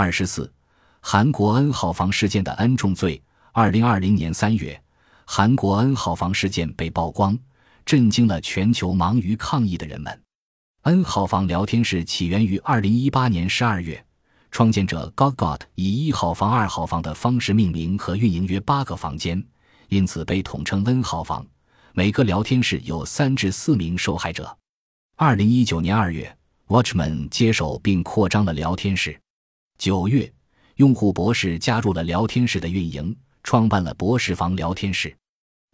二十四，韩国 N 号房事件的 N 重罪。二零二零年三月，韩国 N 号房事件被曝光，震惊了全球忙于抗议的人们。N 号房聊天室起源于二零一八年十二月，创建者 Gogod 以一号房、二号房的方式命名和运营约八个房间，因此被统称 N 号房。每个聊天室有三至四名受害者。二零一九年二月，Watchman 接手并扩张了聊天室。九月，用户博士加入了聊天室的运营，创办了博士房聊天室。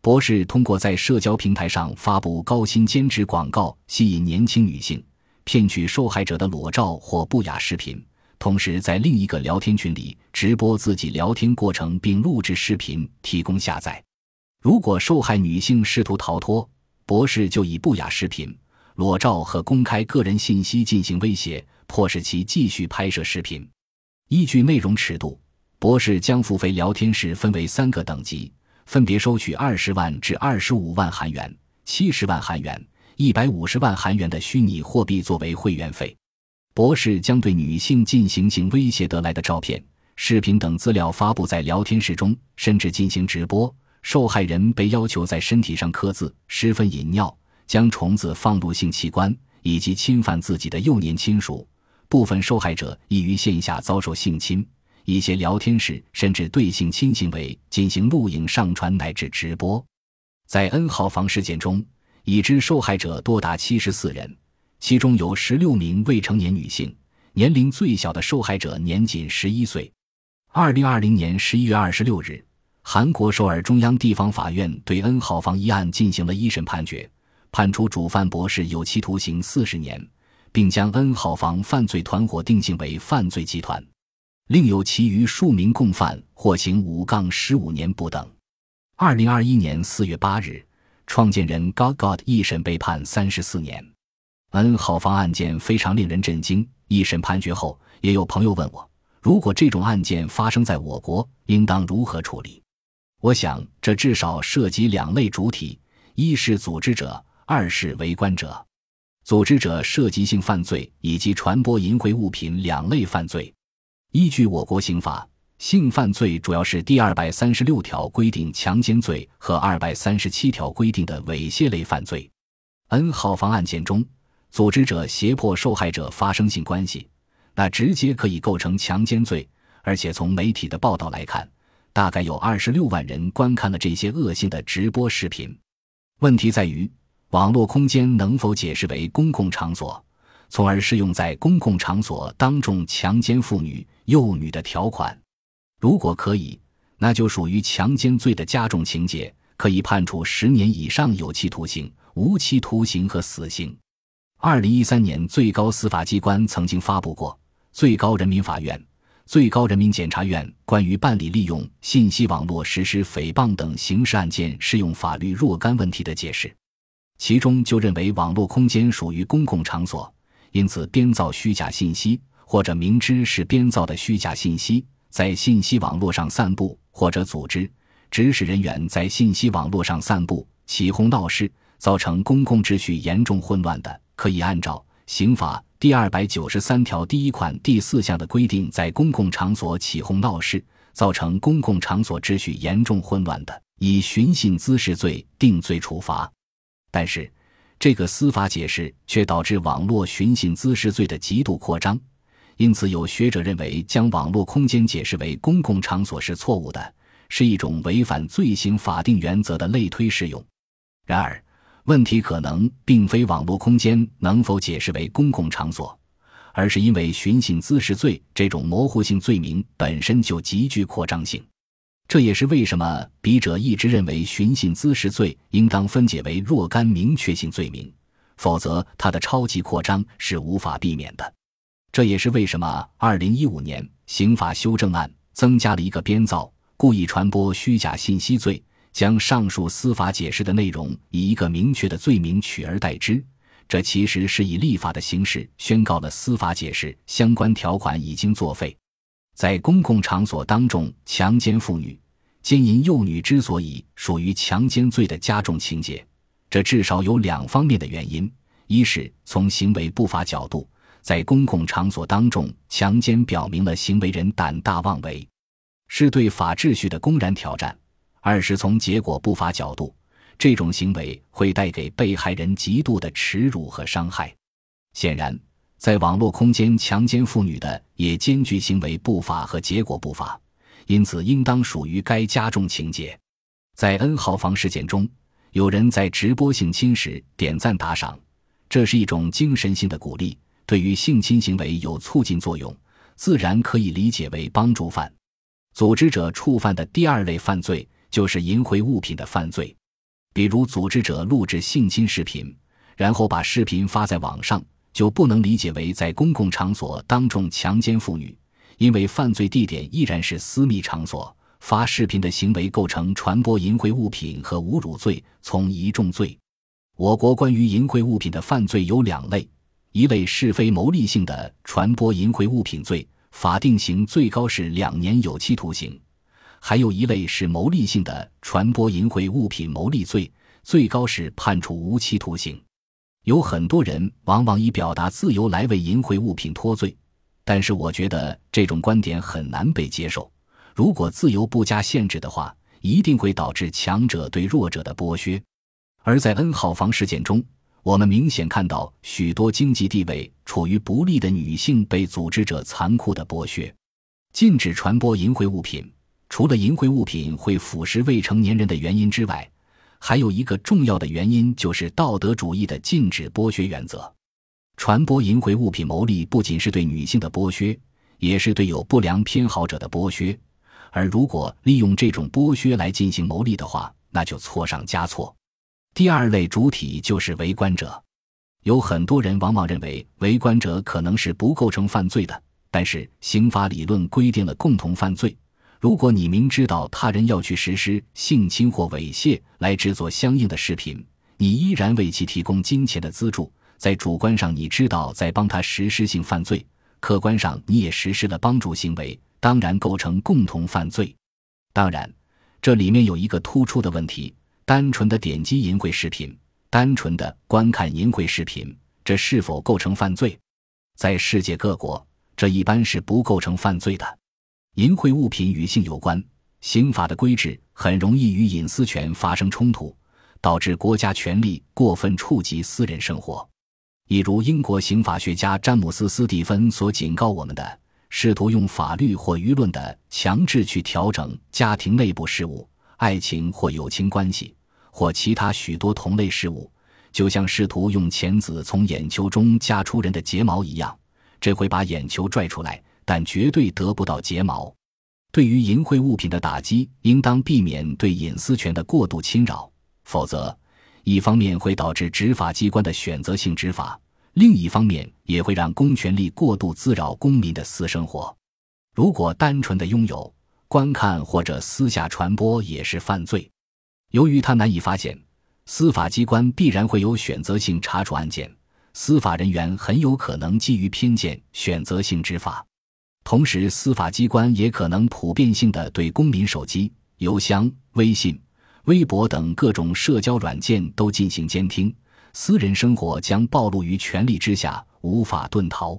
博士通过在社交平台上发布高薪兼职广告，吸引年轻女性，骗取受害者的裸照或不雅视频，同时在另一个聊天群里直播自己聊天过程并录制视频，提供下载。如果受害女性试图逃脱，博士就以不雅视频、裸照和公开个人信息进行威胁，迫使其继续拍摄视频。依据内容尺度，博士将付费聊天室分为三个等级，分别收取二十万至二十五万韩元、七十万韩元、一百五十万韩元的虚拟货币作为会员费。博士将对女性进行性威胁得来的照片、视频等资料发布在聊天室中，甚至进行直播。受害人被要求在身体上刻字、十分引尿、将虫子放入性器官，以及侵犯自己的幼年亲属。部分受害者易于线下遭受性侵，一些聊天室甚至对性侵行为进行录影、上传乃至直播。在 N 号房事件中，已知受害者多达七十四人，其中有十六名未成年女性，年龄最小的受害者年仅十一岁。二零二零年十一月二十六日。韩国首尔中央地方法院对 N 号房一案进行了一审判决，判处主犯博士有期徒刑四十年，并将 N 号房犯罪团伙定性为犯罪集团。另有其余数名共犯获刑五杠十五年不等。二零二一年四月八日，创建人 God God 一审被判三十四年。N 号房案件非常令人震惊。一审判决后，也有朋友问我，如果这种案件发生在我国，应当如何处理？我想，这至少涉及两类主体：一是组织者，二是围观者。组织者涉及性犯罪以及传播淫秽物品两类犯罪。依据我国刑法，性犯罪主要是第二百三十六条规定强奸罪和二百三十七条规定的猥亵类犯罪。N 号房案件中，组织者胁迫受害者发生性关系，那直接可以构成强奸罪，而且从媒体的报道来看。大概有二十六万人观看了这些恶性的直播视频。问题在于，网络空间能否解释为公共场所，从而适用在公共场所当众强奸妇女、幼女的条款？如果可以，那就属于强奸罪的加重情节，可以判处十年以上有期徒刑、无期徒刑和死刑。二零一三年，最高司法机关曾经发布过《最高人民法院》。最高人民检察院关于办理利用信息网络实施诽谤等刑事案件适用法律若干问题的解释，其中就认为网络空间属于公共场所，因此编造虚假信息或者明知是编造的虚假信息，在信息网络上散布或者组织指使人员在信息网络上散布、起哄闹事，造成公共秩序严重混乱的，可以按照刑法。第二百九十三条第一款第四项的规定，在公共场所起哄闹事，造成公共场所秩序严重混乱的，以寻衅滋事罪定罪处罚。但是，这个司法解释却导致网络寻衅滋事罪的极度扩张。因此，有学者认为，将网络空间解释为公共场所是错误的，是一种违反罪行法定原则的类推适用。然而，问题可能并非网络空间能否解释为公共场所，而是因为寻衅滋事罪这种模糊性罪名本身就极具扩张性。这也是为什么笔者一直认为寻衅滋事罪应当分解为若干明确性罪名，否则它的超级扩张是无法避免的。这也是为什么二零一五年刑法修正案增加了一个编造、故意传播虚假信息罪。将上述司法解释的内容以一个明确的罪名取而代之，这其实是以立法的形式宣告了司法解释相关条款已经作废。在公共场所当众强奸妇女、奸淫幼女之所以属于强奸罪的加重情节，这至少有两方面的原因：一是从行为不法角度，在公共场所当众强奸，表明了行为人胆大妄为，是对法秩序的公然挑战；二是从结果不法角度，这种行为会带给被害人极度的耻辱和伤害。显然，在网络空间强奸妇女的也兼具行为不法和结果不法，因此应当属于该加重情节。在 N 号房事件中，有人在直播性侵时点赞打赏，这是一种精神性的鼓励。对于性侵行为有促进作用，自然可以理解为帮助犯。组织者触犯的第二类犯罪就是淫秽物品的犯罪，比如组织者录制性侵视频，然后把视频发在网上，就不能理解为在公共场所当众强奸妇女，因为犯罪地点依然是私密场所。发视频的行为构成传播淫秽物品和侮辱罪，从一重罪。我国关于淫秽物品的犯罪有两类。一类是非牟利性的传播淫秽物品罪，法定刑最高是两年有期徒刑；还有一类是牟利性的传播淫秽物品牟利罪，最高是判处无期徒刑。有很多人往往以表达自由来为淫秽物品脱罪，但是我觉得这种观点很难被接受。如果自由不加限制的话，一定会导致强者对弱者的剥削。而在 N 号房事件中，我们明显看到许多经济地位处于不利的女性被组织者残酷的剥削。禁止传播淫秽物品，除了淫秽物品会腐蚀未成年人的原因之外，还有一个重要的原因就是道德主义的禁止剥削原则。传播淫秽物品牟利，不仅是对女性的剥削，也是对有不良偏好者的剥削。而如果利用这种剥削来进行牟利的话，那就错上加错。第二类主体就是围观者，有很多人往往认为围观者可能是不构成犯罪的，但是刑法理论规定了共同犯罪。如果你明知道他人要去实施性侵或猥亵来制作相应的视频，你依然为其提供金钱的资助，在主观上你知道在帮他实施性犯罪，客观上你也实施了帮助行为，当然构成共同犯罪。当然，这里面有一个突出的问题。单纯的点击淫秽视频，单纯的观看淫秽视频，这是否构成犯罪？在世界各国，这一般是不构成犯罪的。淫秽物品与性有关，刑法的规制很容易与隐私权发生冲突，导致国家权力过分触及私人生活。一如英国刑法学家詹姆斯·斯蒂芬所警告我们的：试图用法律或舆论的强制去调整家庭内部事务。爱情或友情关系，或其他许多同类事物，就像试图用钳子从眼球中夹出人的睫毛一样，这会把眼球拽出来，但绝对得不到睫毛。对于淫秽物品的打击，应当避免对隐私权的过度侵扰，否则，一方面会导致执法机关的选择性执法，另一方面也会让公权力过度滋扰公民的私生活。如果单纯的拥有，观看或者私下传播也是犯罪。由于他难以发现，司法机关必然会有选择性查处案件，司法人员很有可能基于偏见选择性执法。同时，司法机关也可能普遍性的对公民手机、邮箱、微信、微博等各种社交软件都进行监听，私人生活将暴露于权力之下，无法遁逃。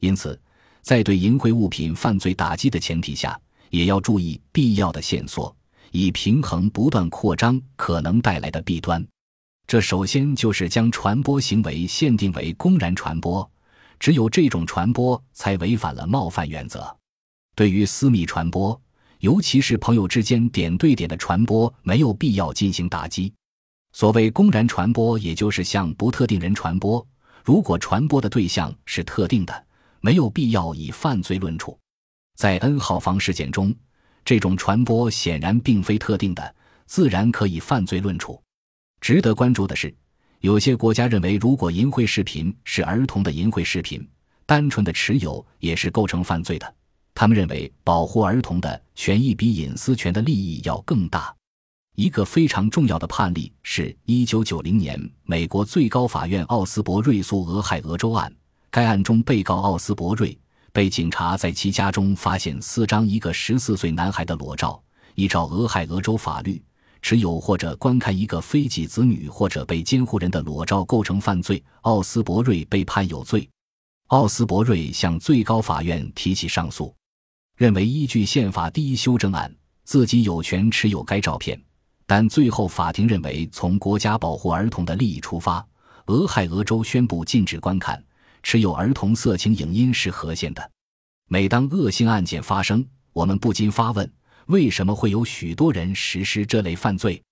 因此，在对淫秽物品犯罪打击的前提下，也要注意必要的线索，以平衡不断扩张可能带来的弊端。这首先就是将传播行为限定为公然传播，只有这种传播才违反了冒犯原则。对于私密传播，尤其是朋友之间点对点的传播，没有必要进行打击。所谓公然传播，也就是向不特定人传播。如果传播的对象是特定的，没有必要以犯罪论处。在 N 号房事件中，这种传播显然并非特定的，自然可以犯罪论处。值得关注的是，有些国家认为，如果淫秽视频是儿童的淫秽视频，单纯的持有也是构成犯罪的。他们认为，保护儿童的权益比隐私权的利益要更大。一个非常重要的判例是1990年美国最高法院奥斯伯瑞诉俄亥俄州案，该案中被告奥斯伯瑞。被警察在其家中发现四张一个十四岁男孩的裸照。依照俄亥俄州法律，持有或者观看一个非己子女或者被监护人的裸照构成犯罪。奥斯伯瑞被判有罪。奥斯伯瑞向最高法院提起上诉，认为依据宪法第一修正案，自己有权持有该照片。但最后法庭认为，从国家保护儿童的利益出发，俄亥俄州宣布禁止观看、持有儿童色情影音是合宪的。每当恶性案件发生，我们不禁发问：为什么会有许多人实施这类犯罪？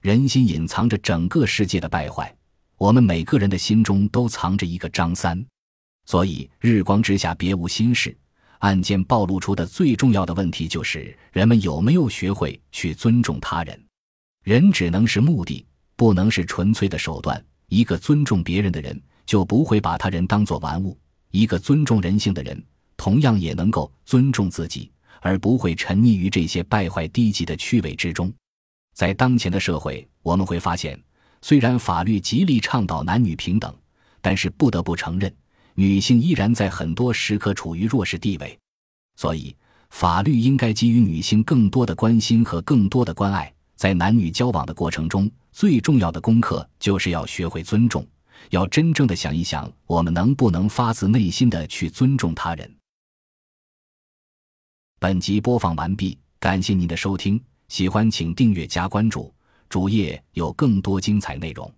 人心隐藏着整个世界的败坏，我们每个人的心中都藏着一个张三。所以，日光之下别无新事。案件暴露出的最重要的问题就是：人们有没有学会去尊重他人？人只能是目的，不能是纯粹的手段。一个尊重别人的人，就不会把他人当作玩物；一个尊重人性的人，同样也能够尊重自己，而不会沉溺于这些败坏低级的趣味之中。在当前的社会，我们会发现，虽然法律极力倡导男女平等，但是不得不承认。女性依然在很多时刻处于弱势地位，所以法律应该给予女性更多的关心和更多的关爱。在男女交往的过程中，最重要的功课就是要学会尊重，要真正的想一想，我们能不能发自内心的去尊重他人。本集播放完毕，感谢您的收听，喜欢请订阅加关注，主页有更多精彩内容。